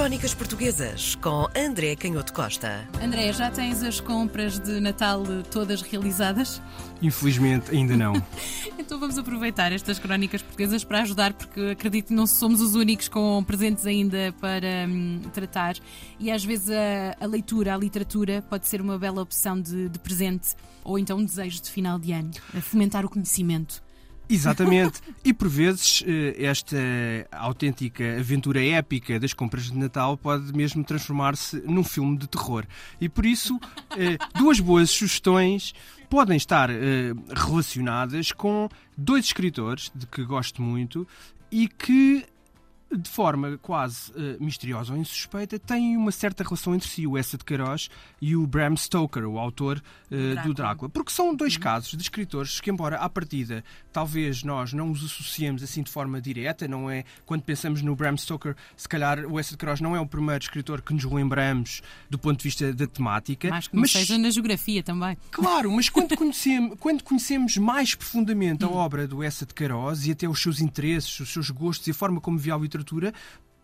Crónicas Portuguesas com André Canhoto Costa. André, já tens as compras de Natal todas realizadas? Infelizmente, ainda não. então vamos aproveitar estas crónicas portuguesas para ajudar, porque acredito que não somos os únicos com presentes ainda para hum, tratar. E às vezes a, a, leitura, a literatura, pode ser uma bela opção de, de presente ou então um desejo de final de ano, a fomentar o conhecimento. Exatamente. E por vezes eh, esta autêntica aventura épica das compras de Natal pode mesmo transformar-se num filme de terror. E por isso, eh, duas boas sugestões podem estar eh, relacionadas com dois escritores de que gosto muito e que de forma quase uh, misteriosa ou insuspeita, têm uma certa relação entre si, o Essa de Queiroz e o Bram Stoker, o autor uh, Drácula. do Drácula. Porque são dois uhum. casos de escritores que, embora à partida talvez nós não os associemos assim de forma direta, não é? Quando pensamos no Bram Stoker, se calhar o Essa de Queiroz não é o primeiro escritor que nos lembramos do ponto de vista da temática. Mais que mas seja na geografia também. Claro, mas quando conhecemos, quando conhecemos mais profundamente a hum. obra do Essa de Queiroz e até os seus interesses, os seus gostos e a forma como via a literatura, literatura,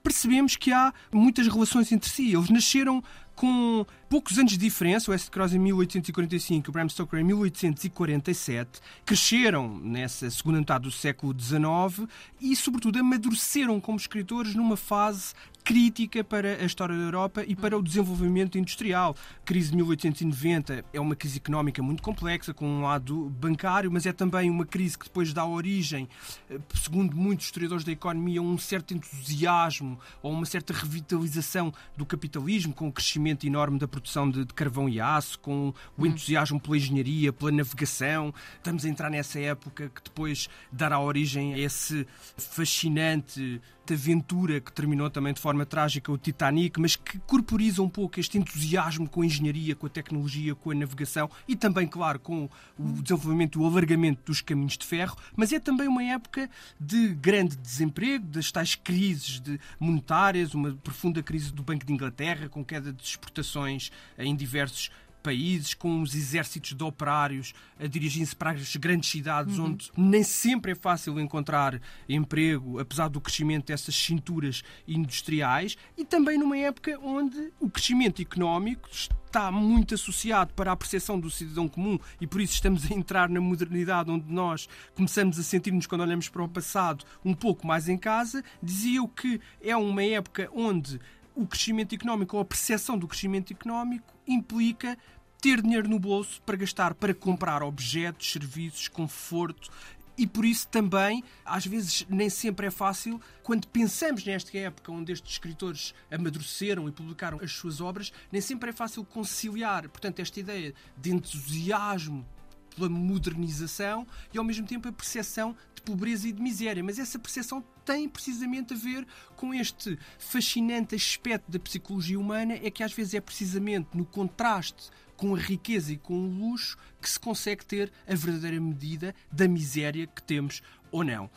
percebemos que há muitas relações entre si. Eles nasceram com poucos anos de diferença, o S. Cross em 1845 e o Bram Stoker em 1847, cresceram nessa segunda metade do século XIX e, sobretudo, amadureceram como escritores numa fase crítica para a história da Europa e para o desenvolvimento industrial. A crise de 1890 é uma crise económica muito complexa, com um lado bancário, mas é também uma crise que depois dá origem, eh, segundo muitos historiadores da economia, a um certo entusiasmo ou uma certa revitalização do capitalismo, com o crescimento enorme da produção de, carvão e aço, com o hum. entusiasmo pela engenharia, pela navegação. Estamos a entrar nessa época que depois dará origem a esse fascinante aventura que terminou também de forma trágica o Titanic, mas que corporiza um pouco este entusiasmo com a engenharia, com a tecnologia, com a navegação e também, claro, com o desenvolvimento, o alargamento dos caminhos de ferro, mas é também uma época de grande desemprego, das tais crises monetárias, uma profunda crise do Banco de Inglaterra, com queda de exportações em diversos países, com os exércitos de operários a dirigirem-se para as grandes cidades, uhum. onde nem sempre é fácil encontrar emprego, apesar do crescimento dessas cinturas industriais, e também numa época onde o crescimento económico está muito associado para a percepção do cidadão comum e por isso estamos a entrar na modernidade onde nós começamos a sentir-nos quando olhamos para o passado um pouco mais em casa. Dizia eu que é uma época onde o crescimento económico ou a percepção do crescimento económico implica ter dinheiro no bolso para gastar para comprar objetos, serviços, conforto. E por isso também, às vezes, nem sempre é fácil, quando pensamos nesta época onde estes escritores amadureceram e publicaram as suas obras, nem sempre é fácil conciliar, portanto, esta ideia de entusiasmo pela modernização e ao mesmo tempo a percepção de pobreza e de miséria. Mas essa percepção tem precisamente a ver com este fascinante aspecto da psicologia humana, é que às vezes é precisamente no contraste com a riqueza e com o luxo que se consegue ter a verdadeira medida da miséria que temos ou não.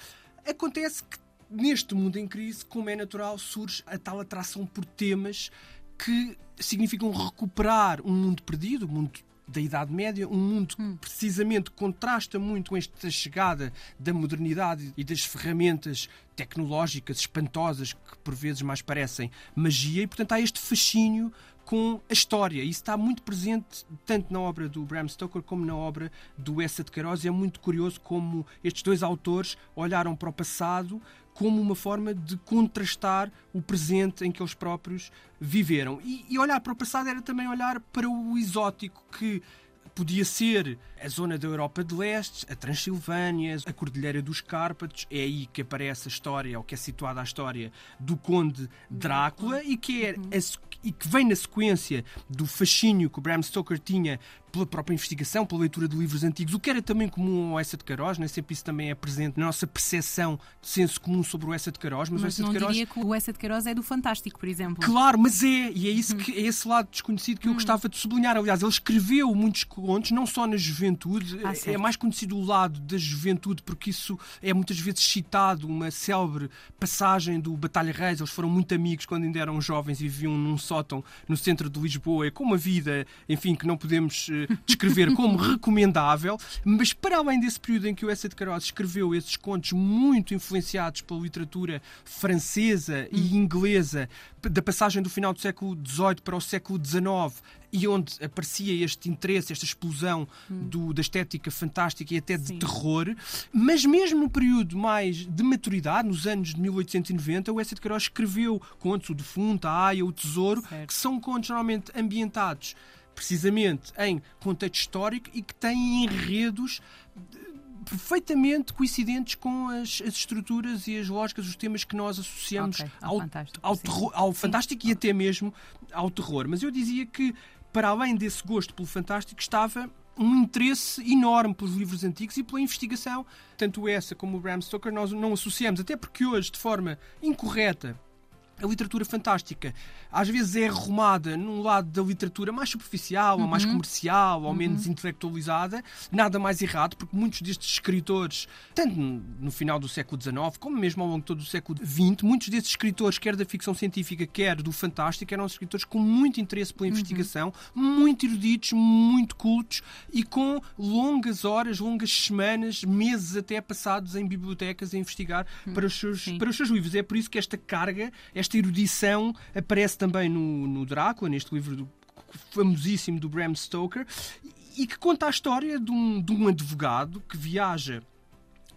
Acontece que neste mundo em crise, como é natural, surge a tal atração por temas que significam recuperar um mundo perdido, um mundo da Idade Média, um mundo que hum. precisamente contrasta muito com esta chegada da modernidade e das ferramentas tecnológicas espantosas que por vezes mais parecem magia, e portanto há este fascínio com a história. Isso está muito presente tanto na obra do Bram Stoker como na obra do Essa de Queiroz. É muito curioso como estes dois autores olharam para o passado como uma forma de contrastar o presente em que eles próprios viveram. E, e olhar para o passado era também olhar para o exótico que podia ser a zona da Europa de Leste, a Transilvânia, a Cordilheira dos Cárpatos. É aí que aparece a história, ou que é situada a história do Conde Drácula e que, é a, e que vem na sequência do fascínio que o Bram Stoker tinha pela própria investigação, pela leitura de livros antigos, o que era também comum ao Essa de Queiroz, nem sempre isso também é presente na nossa percepção de senso comum sobre o Essa de Queiroz. Mas, mas o Essa não de Queiroz... diria que o Essa de Queiroz é do fantástico, por exemplo. Claro, mas é, e é, isso que, é esse lado desconhecido que eu hum. gostava de sublinhar. Aliás, ele escreveu muitos contos, não só na juventude, Ah, é certo. mais conhecido o lado da juventude, porque isso é muitas vezes citado, uma célebre passagem do Batalha Reis. Eles foram muito amigos quando ainda eram jovens e viviam num sótão no centro de Lisboa. É com uma vida, enfim, que não podemos eh, descrever como recomendável. Mas para além desse período em que o Essa de Queiroz escreveu esses contos muito influenciados pela literatura francesa e inglesa, da passagem do final do século XVIII para o século XIX, e onde aparecia este interesse, esta explosão do- da estética fantástica e até de Sim. terror, mas mesmo no período mais de maturidade, nos anos de 1890, o Essa de Queiroz escreveu contos, o Defunto, a Aia, o Tesouro, Certo. que são contos normalmente ambientados precisamente em contexto histórico e que têm enredos perfeitamente coincidentes com as, as estruturas e as lógicas, os temas que nós associamos Ok, ao ao, fantástico, ao, terror- ao fantástico e até mesmo ao terror. Mas eu dizia que, para além desse gosto pelo fantástico, estava um interesse enorme pelos livros antigos e pela investigação. Tanto essa como o Bram Stoker nós não associamos, até porque hoje, de forma incorreta, a literatura fantástica. Às vezes é arrumada num lado da literatura mais superficial, ou mais comercial, ou menos intelectualizada. Nada mais errado, porque muitos destes escritores, tanto no final do século XIX, como mesmo ao longo de todo o século XX, muitos destes escritores, quer da ficção científica, quer do fantástico, eram escritores com muito interesse pela investigação, muito eruditos, muito cultos e com longas horas, longas semanas, meses até passados em bibliotecas a investigar para, os seus, para os seus livros. É por isso que esta carga, esta erudição aparece também no, no Drácula, neste livro do, famosíssimo do Bram Stoker, e que conta a história de um, de um advogado que viaja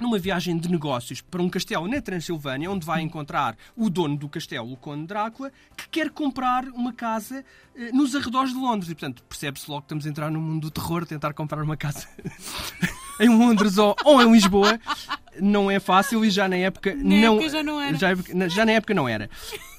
numa viagem de negócios para um castelo na Transilvânia, onde vai encontrar o dono do castelo, o Conde Drácula, que quer comprar uma casa eh, nos arredores de Londres. E, portanto, percebe-se logo que estamos a entrar no mundo do terror, tentar comprar uma casa em Londres ou, ou em Lisboa. Não é fácil e já na época Na não época já não era. Já, na- já na época não era.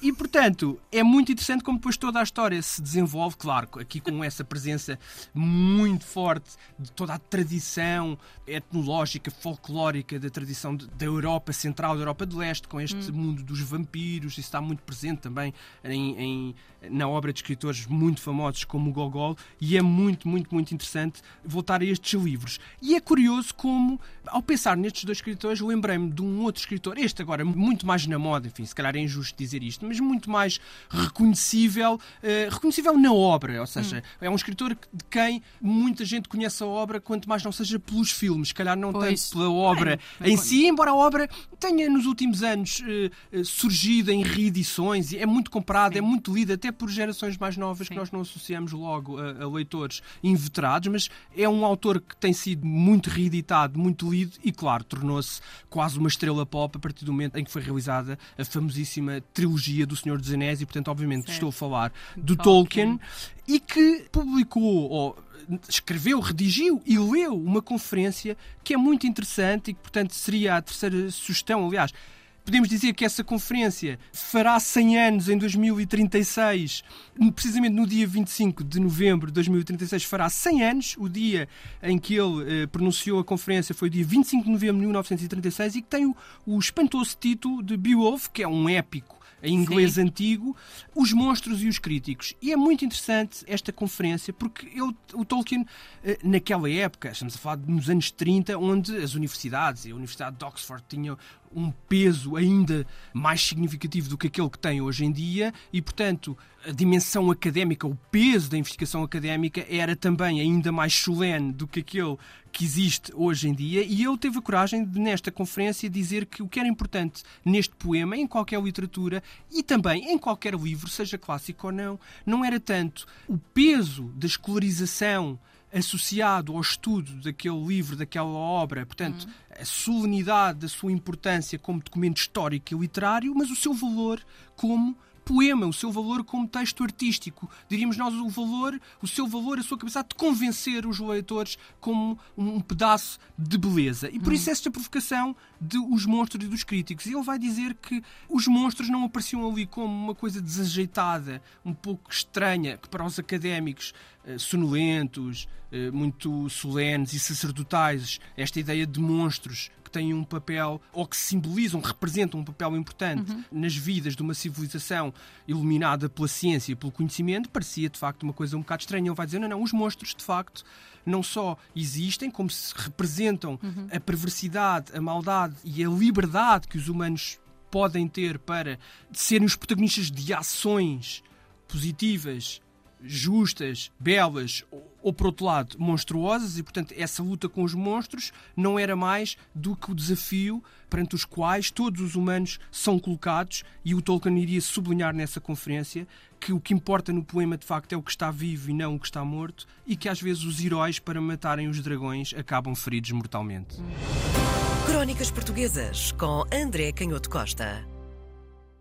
E portanto, é muito interessante como depois toda a história se desenvolve, claro, aqui com essa presença muito forte de toda a tradição etnológica, folclórica da tradição de- da Europa Central, da Europa de Leste, com este mundo dos vampiros, isso está muito presente também em, em- na obra de escritores muito famosos como o Gogol, e é muito, muito, muito interessante voltar a estes livros. E é curioso como, ao pensar nestes dois escritores, lembrei-me de um outro escritor, este agora muito mais na moda, enfim, se calhar é injusto dizer isto, mas muito mais reconhecível, eh, reconhecível na obra, ou seja, Hum. é um escritor que- de quem muita gente conhece a obra, quanto mais não seja pelos filmes, se calhar não Pois. tanto pela obra em si, embora a obra tenha nos últimos anos eh, surgido em reedições e é muito comprada, é muito lida, até por gerações mais novas que Sim. nós não associamos logo a, a leitores inveterados, mas é um autor que tem sido muito reeditado, muito lido e, claro, tornou-se quase uma estrela pop a partir do momento em que foi realizada a famosíssima trilogia do Senhor dos Anéis e, portanto, obviamente, Certo. estou a falar do Tolkien. Tolkien e que publicou ou escreveu, redigiu e leu uma conferência que é muito interessante e que, portanto, seria a terceira sugestão, aliás. Podemos dizer que essa conferência fará 100 anos em 2036, precisamente no dia 25 de novembro de 2036, fará 100 anos. O dia em que ele eh, pronunciou a conferência foi o dia 25 de novembro de 1936 e que tem o, o espantoso título de Beowulf, que é um épico em inglês antigo, Os Monstros e os Críticos. E é muito interessante esta conferência porque ele, o Tolkien, eh, naquela época, estamos a falar nos anos 30, onde as universidades, e a Universidade de Oxford tinha um peso ainda mais significativo do que aquele que tem hoje em dia e, portanto, a dimensão académica, o peso da investigação académica era também ainda mais solene do que aquele que existe hoje em dia. E ele teve a coragem de, nesta conferência, dizer que o que era importante neste poema, em qualquer literatura e também em qualquer livro, seja clássico ou não, não era tanto o peso da escolarização associado ao estudo daquele livro, daquela obra, portanto, a solenidade da sua importância como documento histórico e literário, mas o seu valor como poema, o seu valor como texto artístico. Diríamos nós o valor, o seu valor, a sua capacidade de convencer os leitores como um pedaço de beleza. E por isso esta provocação de os monstros e dos críticos. E ele vai dizer que os monstros não apareciam ali como uma coisa desajeitada, um pouco estranha, que para os académicos eh, sonolentos, eh, muito solenes e sacerdotais, esta ideia de monstros têm um papel ou que simbolizam, representam um papel importante uhum. nas vidas de uma civilização iluminada pela ciência e pelo conhecimento, parecia de facto uma coisa um bocado estranha. Ele vai dizer: não, não, os monstros de facto não só existem, como se representam uhum. a perversidade, a maldade e a liberdade que os humanos podem ter para serem os protagonistas de ações positivas justas, belas ou, por outro lado, monstruosas, e portanto essa luta com os monstros não era mais do que o desafio perante os quais todos os humanos são colocados, e o Tolkien iria sublinhar nessa conferência que o que importa no poema de facto é o que está vivo e não o que está morto, e que às vezes os heróis, para matarem os dragões, acabam feridos mortalmente. Crónicas Portuguesas com André Canhoto Costa.